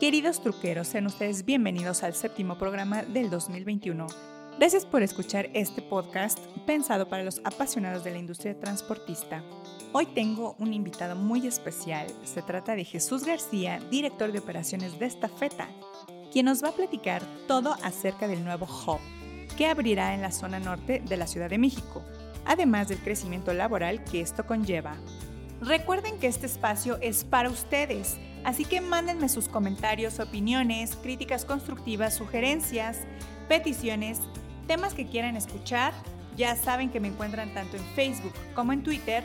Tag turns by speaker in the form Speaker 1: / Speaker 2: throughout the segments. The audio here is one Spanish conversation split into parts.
Speaker 1: Queridos truqueros, sean ustedes bienvenidos al séptimo programa del 2021. Gracias por escuchar este podcast pensado para los apasionados de la industria transportista. Hoy tengo un invitado muy especial. Se trata de Jesús García, director de operaciones de Estafeta, quien nos va a platicar todo acerca del nuevo hub que abrirá en la zona norte de la Ciudad de México, además del crecimiento laboral que esto conlleva. Recuerden que este espacio es para ustedes, así que mándenme sus comentarios, opiniones, críticas constructivas, sugerencias, peticiones, temas que quieran escuchar. Ya saben que me encuentran tanto en Facebook como en Twitter.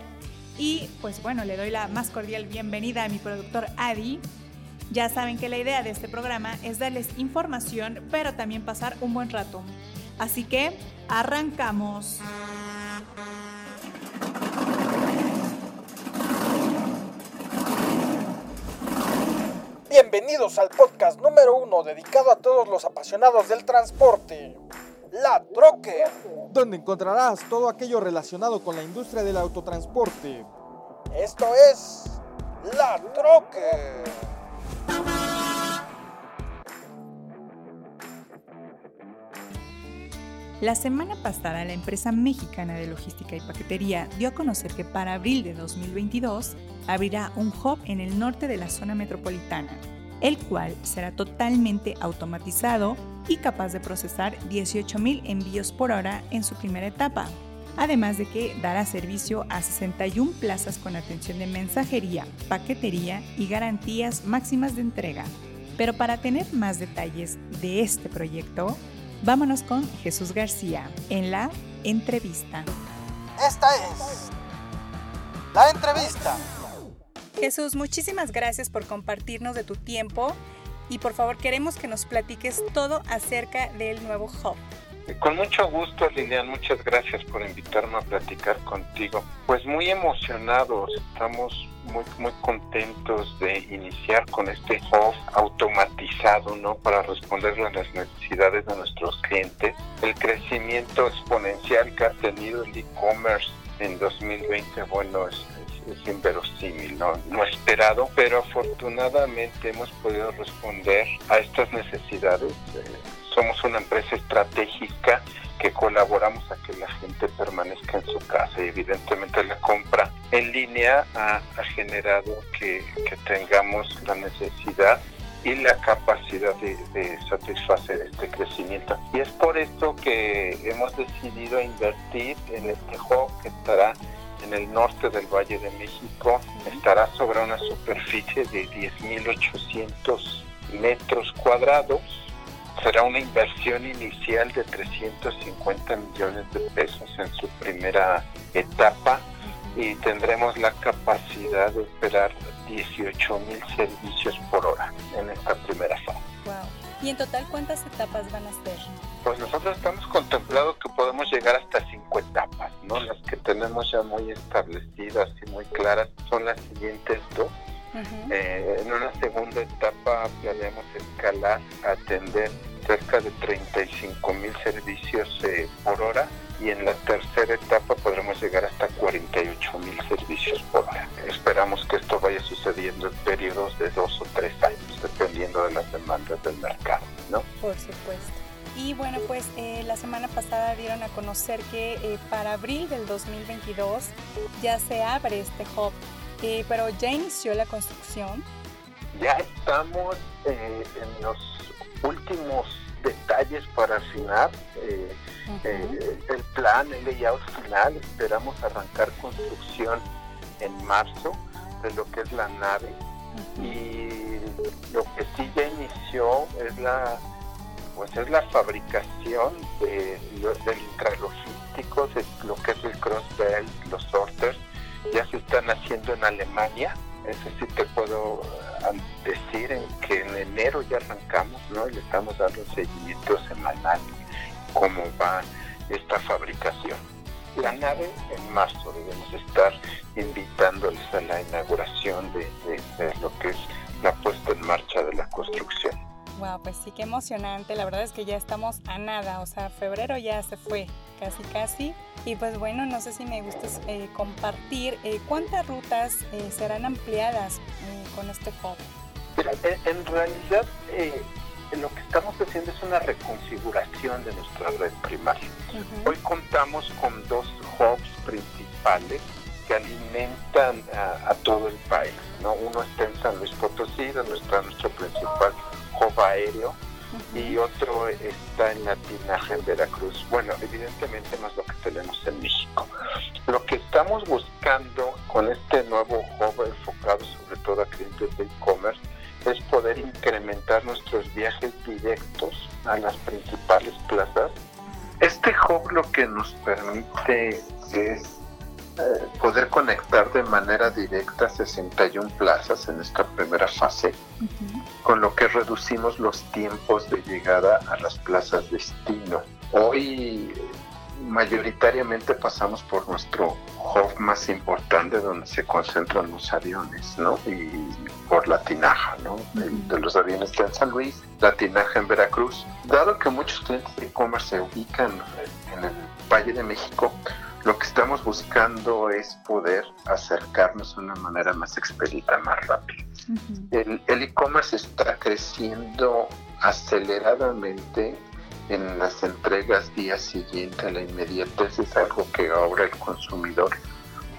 Speaker 1: Y pues bueno, le doy la más cordial bienvenida a mi productor Adi. Ya saben que la idea de este programa es darles información, pero también pasar un buen rato. Así que arrancamos.
Speaker 2: Bienvenidos al podcast número uno dedicado a todos los apasionados del transporte, La Troque, donde encontrarás todo aquello relacionado con la industria del autotransporte. Esto es La Troque.
Speaker 1: La semana pasada, la empresa mexicana de logística y paquetería dio a conocer que para abril de 2022 abrirá un hub en el norte de la zona metropolitana, el cual será totalmente automatizado y capaz de procesar 18.000 envíos por hora en su primera etapa, además de que dará servicio a 61 plazas con atención de mensajería, paquetería y garantías máximas de entrega. Pero para tener más detalles de este proyecto, Vámonos con Jesús García en la entrevista.
Speaker 2: Esta es la entrevista.
Speaker 1: Jesús, muchísimas gracias por compartirnos de tu tiempo y por favor queremos que nos platiques todo acerca del nuevo hub.
Speaker 3: Con mucho gusto, Lilian, muchas gracias por invitarme a platicar contigo. Pues muy emocionados, estamos muy, muy contentos de iniciar con este hub automatizado, ¿no? Para responder a las necesidades de nuestros clientes. El crecimiento exponencial que ha tenido el e-commerce en 2020, bueno, es, es, inverosímil, ¿no? no esperado, pero afortunadamente hemos podido responder a estas necesidades. Eh, somos una empresa estratégica que colaboramos a que la gente permanezca en su casa y evidentemente la compra en línea ha, generado que, tengamos la necesidad y la capacidad de, satisfacer este crecimiento. Y es por esto que hemos decidido invertir en este hub que estará en el norte del Valle de México, estará sobre una superficie de 10.800 metros cuadrados será una inversión inicial de 350 millones de pesos en su primera etapa y tendremos la capacidad de operar 18 mil servicios por hora en esta primera fase.
Speaker 1: ¿Y en total cuántas etapas van a ser?
Speaker 3: Pues nosotros estamos contemplando que podemos llegar hasta cinco etapas, ¿no? Las que tenemos ya muy establecidas y muy claras son las siguientes dos. Eh, en una segunda etapa planeamos escalar, atender cerca de 35 mil servicios eh, por hora y en la tercera etapa podremos llegar hasta 48 mil servicios por hora. Esperamos que esto vaya sucediendo en periodos de dos o tres años, dependiendo de las demandas del mercado, ¿no?
Speaker 1: Por supuesto. Y bueno, pues eh, la semana pasada dieron a conocer que eh, para abril del 2022 ya se abre este hub, pero ya inició la construcción.
Speaker 3: Ya estamos en los últimos detalles para afinar eh, eh, el plan, el layout final. Esperamos arrancar construcción en marzo de lo que es la nave y lo que sí ya inició es la pues es la fabricación de, del intralogístico, de lo que es el crossbelt, los sorters, ya se están haciendo en Alemania eso sí te puedo ah, decir en que en enero ya arrancamos, ¿no? Y le estamos dando seguimiento semanal cómo va esta fabricación. La nave en marzo debemos estar invitándoles a la inauguración de, de lo que es la puesta en marcha de la construcción.
Speaker 1: Wow, pues sí, qué emocionante. La verdad es que ya estamos a nada, o sea, febrero ya se fue, casi casi. Y pues bueno, no sé si me gustas eh, compartir eh, cuántas rutas eh, serán ampliadas con este hub.
Speaker 3: en, realidad eh, lo que estamos haciendo es una reconfiguración de nuestra red primaria. Hoy contamos con dos hubs principales que alimentan a, todo el país. ¿no? Uno está en San Luis Potosí, donde está nuestro principal hub aéreo, y otro está en la Tinaja, en Veracruz. Bueno, evidentemente no es lo que tenemos en México. Lo que estamos buscando con este nuevo hub enfocado sobre todo a clientes de e-commerce es poder incrementar nuestros viajes directos a las principales plazas. Este hub lo que nos permite es eh, poder conectar de manera directa 61 plazas en esta primera fase, con lo que reducimos los tiempos de llegada a las plazas destino. Hoy mayoritariamente pasamos por nuestro hub más importante donde se concentran los aviones, ¿no? Y por la tinaja, ¿no? De los aviones de San Luis, la tinaja en Veracruz. Dado que muchos clientes de e-commerce se ubican en el Valle de México, lo que estamos buscando es poder acercarnos de una manera más expedita, más rápida. El e-commerce está creciendo aceleradamente en las entregas día siguiente a la inmediatez, es algo que ahora el consumidor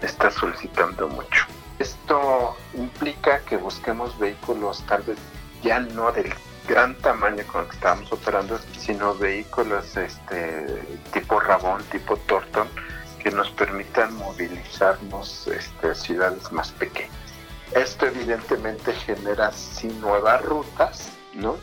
Speaker 3: está solicitando mucho. Esto implica que busquemos vehículos tal vez ya no del gran tamaño con el que estamos operando, sino vehículos este, tipo Rabón, tipo Torton, que nos permitan movilizarnos este, a ciudades más pequeñas. Esto evidentemente genera sí nuevas rutas, ¿no?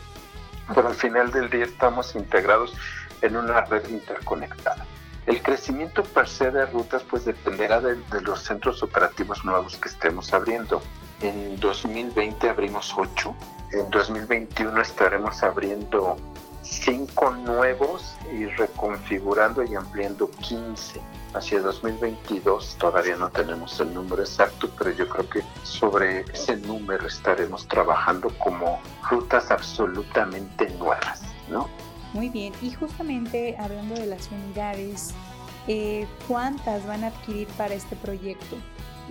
Speaker 3: Pero al final del día estamos integrados en una red interconectada. El crecimiento per se de rutas pues dependerá de, de los centros operativos nuevos que estemos abriendo. En 2020 abrimos 8, en 2021 estaremos abriendo 5 nuevos y reconfigurando y ampliando 15 hacia 2022 todavía no tenemos el número exacto, pero yo creo que sobre ese número estaremos trabajando como rutas absolutamente nuevas, ¿no?
Speaker 1: Muy bien, y justamente hablando de las unidades, eh, ¿cuántas van a adquirir para este proyecto?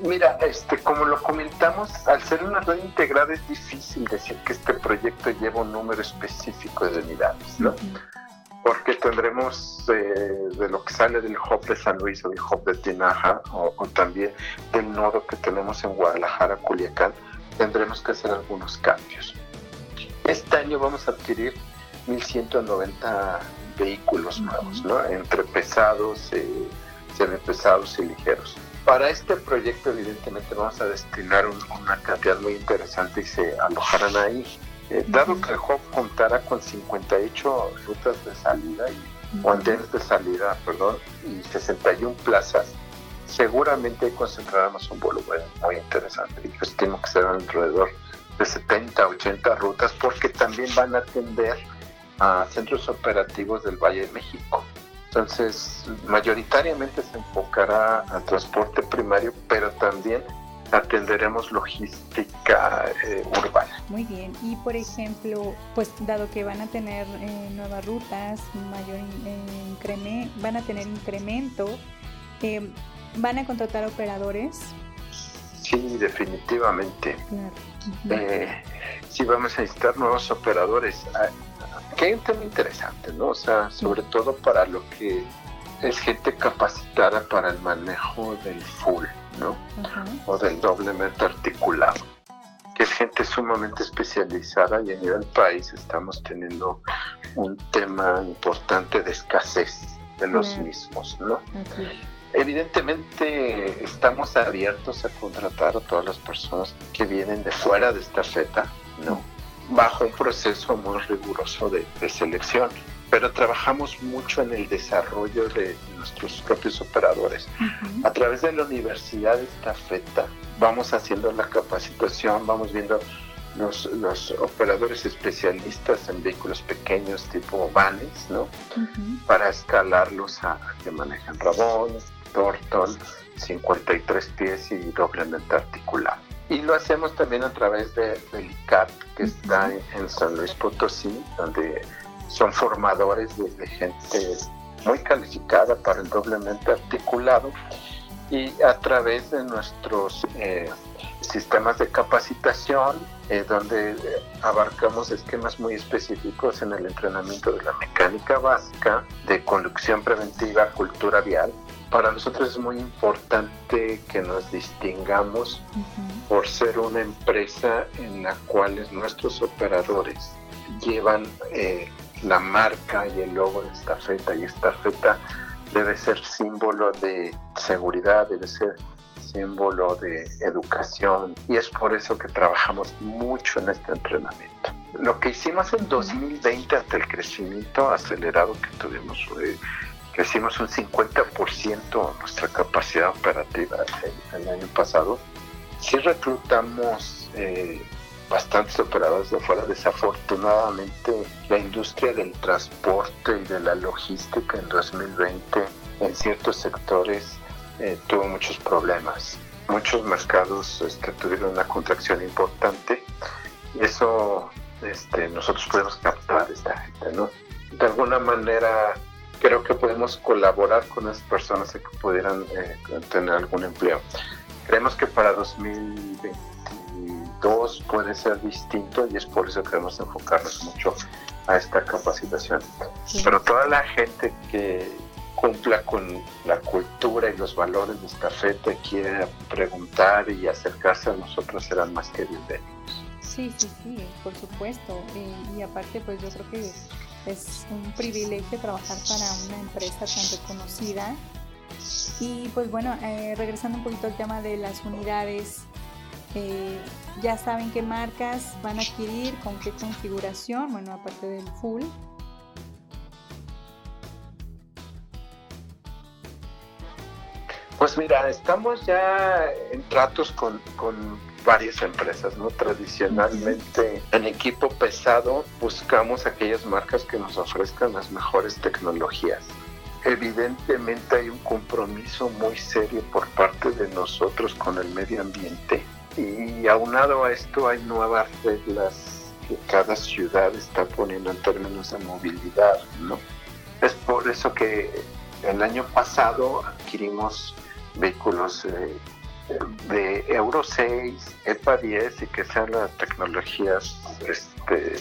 Speaker 3: Mira, este, como lo comentamos, al ser una red integrada es difícil decir que este proyecto lleva un número específico de unidades, ¿no? Porque tendremos eh, de lo que sale del hub de San Luis o del hub de Tinaja o, también del nodo que tenemos en Guadalajara, Culiacán, tendremos que hacer algunos cambios. Este año vamos a adquirir 1.190 vehículos nuevos, ¿no? entre pesados, eh, semipesados y ligeros. Para este proyecto evidentemente vamos a destinar una cantidad muy interesante y se alojarán ahí eh, dado que el hub contará con 58 rutas de salida y, o andenes de salida, perdón, y 61 plazas, seguramente concentraremos un volumen muy interesante. Yo estimo que serán alrededor de 70, 80 rutas, porque también van a atender a centros operativos del Valle de México. Entonces, mayoritariamente se enfocará al transporte primario, pero también atenderemos logística eh, urbana.
Speaker 1: Muy bien, y por ejemplo, pues dado que van a tener eh, nuevas rutas, mayor incremento, van a tener incremento, eh, ¿van a contratar operadores?
Speaker 3: Sí, definitivamente. sí, vamos a necesitar nuevos operadores. Ah, que hay un tema interesante, ¿no? O sea, sobre todo para lo que es gente capacitada para el manejo del full. ¿No? O del doblemente articulado, que es gente sumamente especializada y a nivel país estamos teniendo un tema importante de escasez de los mismos, ¿no? Evidentemente estamos abiertos a contratar a todas las personas que vienen de fuera de esta feta, ¿no? Bajo un proceso muy riguroso de, de selección pero trabajamos mucho en el desarrollo de nuestros propios operadores. A través de la Universidad de Estafeta vamos haciendo la capacitación, vamos viendo los, los operadores especialistas en vehículos pequeños tipo vanes, ¿no? Para escalarlos a, que manejan Rabón, Tortol, 53 pies y doblemente articulado. Y lo hacemos también a través de, del ICAT, que está en San Luis Potosí, donde son formadores de, gente muy calificada para el doblemente articulado y a través de nuestros eh, sistemas de capacitación eh, donde eh, abarcamos esquemas muy específicos en el entrenamiento de la mecánica básica, de conducción preventiva, cultura vial. Para nosotros es muy importante que nos distingamos por ser una empresa en la cual nuestros operadores llevan eh, la marca y el logo de estafeta y estafeta debe ser símbolo de seguridad, debe ser símbolo de educación y es por eso que trabajamos mucho en este entrenamiento. Lo que hicimos en 2020 ante el crecimiento acelerado que tuvimos, fue, crecimos un 50% nuestra capacidad operativa el, año pasado. Sí reclutamos eh, bastantes operadores de fuera. Desafortunadamente, la industria del transporte y de la logística en 2020 en ciertos sectores eh, tuvo muchos problemas. Muchos mercados este, tuvieron una contracción importante eso este, nosotros podemos captar esta gente, ¿no? De alguna manera creo que podemos colaborar con las personas que pudieran eh, tener algún empleo. Creemos que para 2022 puede ser distinto y es por eso que queremos enfocarnos mucho a esta capacitación. Pero toda la gente que cumpla con la cultura y los valores de esta te quiere preguntar y acercarse a nosotros serán más que bienvenidos.
Speaker 1: Sí, sí, sí, por supuesto. y aparte, pues yo creo que es un privilegio trabajar para una empresa tan reconocida. Y pues bueno, eh, regresando un poquito al tema de las unidades, ya saben qué marcas van a adquirir, con qué configuración, bueno, aparte del full,
Speaker 3: Pues mira, estamos ya en tratos con, varias empresas, ¿no? Tradicionalmente en equipo pesado buscamos aquellas marcas que nos ofrezcan las mejores tecnologías. Evidentemente hay un compromiso muy serio por parte de nosotros con el medio ambiente y aunado a esto hay nuevas reglas que cada ciudad está poniendo en términos de movilidad, ¿no? Es por eso que el año pasado adquirimos vehículos eh, de Euro 6, EPA 10 y que sean las tecnologías este,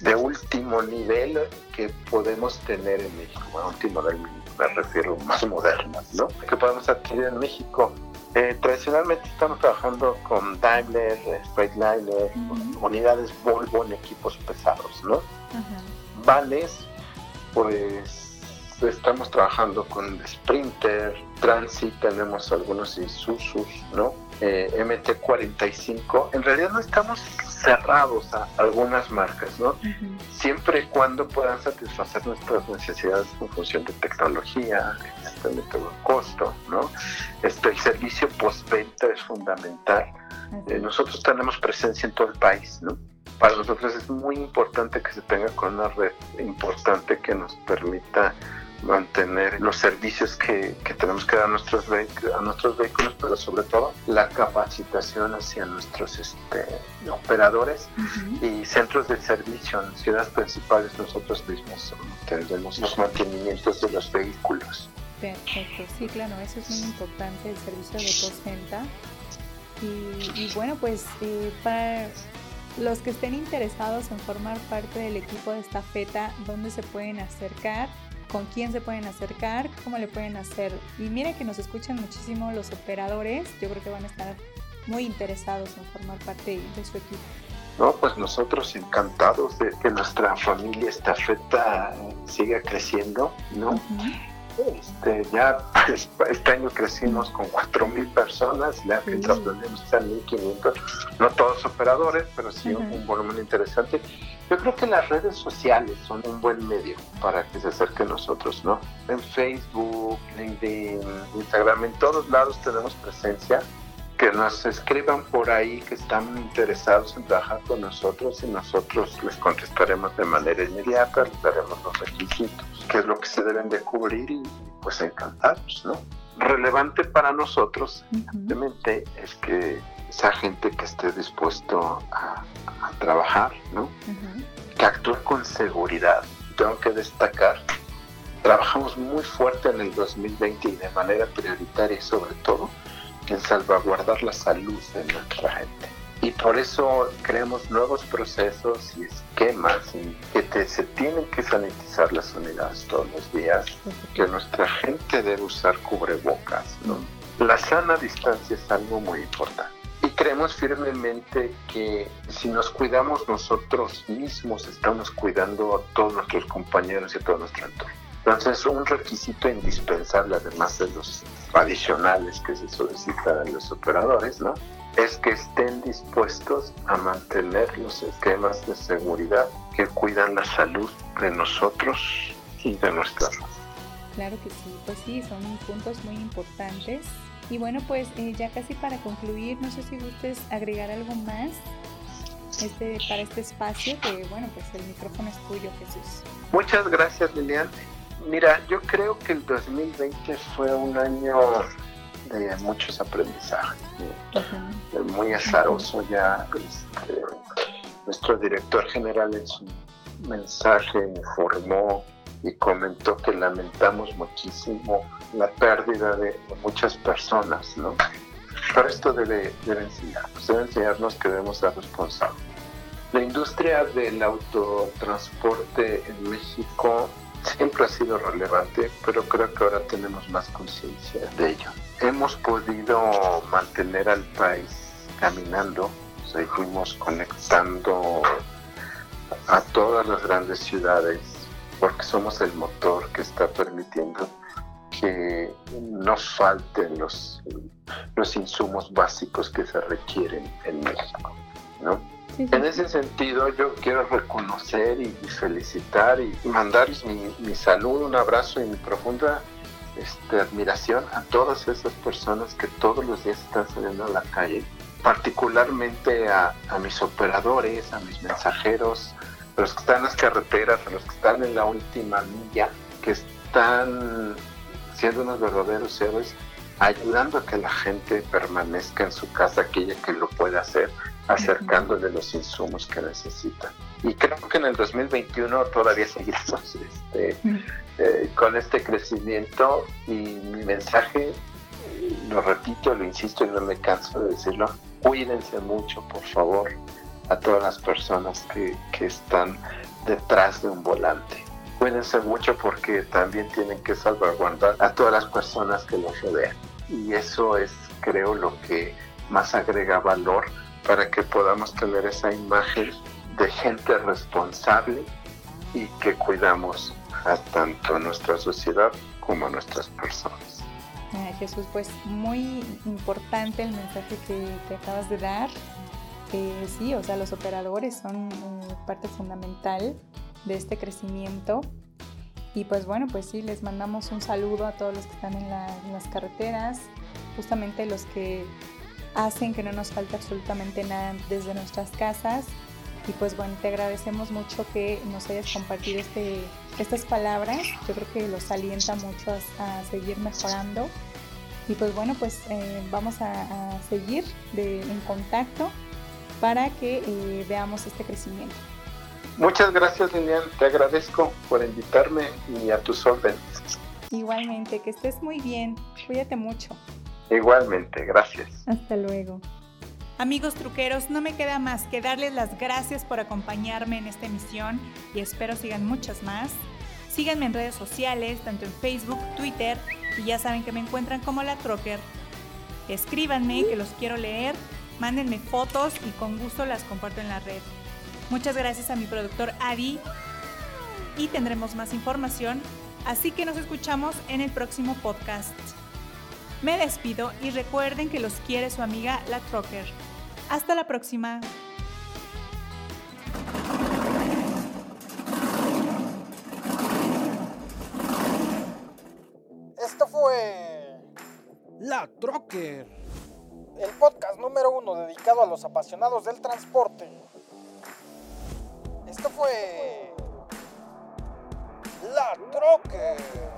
Speaker 3: de último nivel que podemos tener en México. Bueno, último nivel me refiero más modernas, ¿no? Que podemos adquirir en México. Eh, tradicionalmente estamos trabajando con Daimler, Freightliner, unidades Volvo en equipos pesados, ¿no? Vales, pues estamos trabajando con Sprinter, Transit, tenemos algunos Isuzu, ¿no? Eh, MT45. En realidad no estamos cerrados a algunas marcas, ¿no? Siempre y cuando puedan satisfacer nuestras necesidades en función de tecnología, de costo, ¿no? Este, el servicio postventa es fundamental. Eh, nosotros tenemos presencia en todo el país, ¿no? Para nosotros es muy importante que se tenga con una red importante que nos permita mantener los servicios que, tenemos que dar a nuestros, a nuestros vehículos, pero sobre todo la capacitación hacia nuestros este, operadores y centros de servicio en ciudades principales nosotros mismos tenemos los mantenimientos de los vehículos.
Speaker 1: Sí, claro, eso es muy importante, el servicio de postventa. Y, y bueno, pues eh, para los que estén interesados en formar parte del equipo de esta feta, ¿dónde se pueden acercar? con quién se pueden acercar, cómo le pueden hacer. Y mira que nos escuchan muchísimo los operadores, yo creo que van a estar muy interesados en formar parte de su equipo.
Speaker 3: No, pues nosotros encantados de que nuestra familia estafeta siga creciendo, ¿no? Este, ya este año crecimos con 4.000 personas, ya que trasladamos a 1.500, no todos operadores, pero sí un, volumen interesante. Yo creo que las redes sociales son un buen medio para que se acerquen nosotros, ¿no? En Facebook, LinkedIn, Instagram, en todos lados tenemos presencia. Que nos escriban por ahí que están interesados en trabajar con nosotros y nosotros les contestaremos de manera inmediata, les daremos los requisitos qué es lo que se deben de cubrir y pues encantados, ¿no? Relevante para nosotros, evidentemente, es que esa gente que esté dispuesto a, trabajar, ¿no? Que actúe con seguridad. Tengo que destacar, trabajamos muy fuerte en el 2020 y de manera prioritaria sobre todo en salvaguardar la salud de nuestra gente. Y por eso creamos nuevos procesos y esquemas que se tienen que sanitizar las unidades todos los días, que nuestra gente debe usar cubrebocas. ¿no? La sana distancia es algo muy importante. Y creemos firmemente que si nos cuidamos nosotros mismos, estamos cuidando a todos nuestros compañeros y a todo nuestro entorno. Entonces, un requisito indispensable, además de los adicionales que se solicitan a los operadores, ¿no? es que estén dispuestos a mantener los esquemas de seguridad que cuidan la salud de nosotros y de nuestra
Speaker 1: Claro que sí, pues sí, son puntos muy importantes. Y bueno, pues eh, ya casi para concluir, no sé si gustes agregar algo más este, para este espacio, que bueno, pues el micrófono es tuyo, Jesús.
Speaker 3: Muchas gracias, Lilian. Mira, yo creo que el 2020 fue un año de muchos aprendizajes, muy azaroso ya. Este, nuestro director general en su mensaje informó y comentó que lamentamos muchísimo la pérdida de, muchas personas, ¿no? Pero esto debe, debe enseñarnos, debe enseñarnos que debemos ser responsables. La industria del autotransporte en México siempre ha sido relevante, pero creo que ahora tenemos más conciencia de ello. Hemos podido mantener al país caminando, seguimos conectando a todas las grandes ciudades porque somos el motor que está permitiendo que no falten los, los insumos básicos que se requieren en México. ¿no? En ese sentido, yo quiero reconocer y, felicitar y mandarles mi, mi, salud, un abrazo y mi profunda este, admiración a todas esas personas que todos los días están saliendo a la calle, particularmente a, a mis operadores, a mis mensajeros, a los que están en las carreteras, a los que están en la última milla, que están siendo unos verdaderos héroes, ayudando a que la gente permanezca en su casa, aquella que lo pueda hacer acercándole los insumos que necesita. Y creo que en el 2021 todavía seguiremos este, eh, con este crecimiento y mi mensaje, lo repito, lo insisto y no me canso de decirlo, cuídense mucho, por favor, a todas las personas que, que están detrás de un volante. Cuídense mucho porque también tienen que salvaguardar a todas las personas que los rodean. Y eso es, creo, lo que más agrega valor para que podamos tener esa imagen de gente responsable y que cuidamos a tanto nuestra sociedad como a nuestras personas.
Speaker 1: Jesús, pues muy importante el mensaje que, te acabas de dar. sí, o sea, los operadores son eh, parte fundamental de este crecimiento. Y pues bueno, pues sí, les mandamos un saludo a todos los que están en las carreteras, justamente los que hacen que no nos falte absolutamente nada desde nuestras casas. Y pues bueno, te agradecemos mucho que nos hayas compartido este, estas palabras. Yo creo que los alienta mucho a, seguir mejorando. Y pues bueno, pues eh, vamos a, seguir en contacto para que eh, veamos este crecimiento.
Speaker 3: Muchas gracias, Lilian. Te agradezco por invitarme y a tus órdenes.
Speaker 1: Igualmente, que estés muy bien. Cuídate mucho.
Speaker 3: Igualmente, gracias.
Speaker 1: Hasta luego. Amigos truqueros, no me queda más que darles las gracias por acompañarme en esta emisión y espero sigan muchas más. Síganme en redes sociales, tanto en Facebook, Twitter y ya saben que me encuentran como la Trocker. Escríbanme que los quiero leer, mándenme fotos y con gusto las comparto en la red. Muchas gracias a mi productor Adi y tendremos más información, así que nos escuchamos en el próximo podcast. Me despido y recuerden que los quiere su amiga La Trocker. Hasta la próxima.
Speaker 2: Esto fue La Trocker, el podcast número uno dedicado a los apasionados del transporte. Esto fue La Trocker.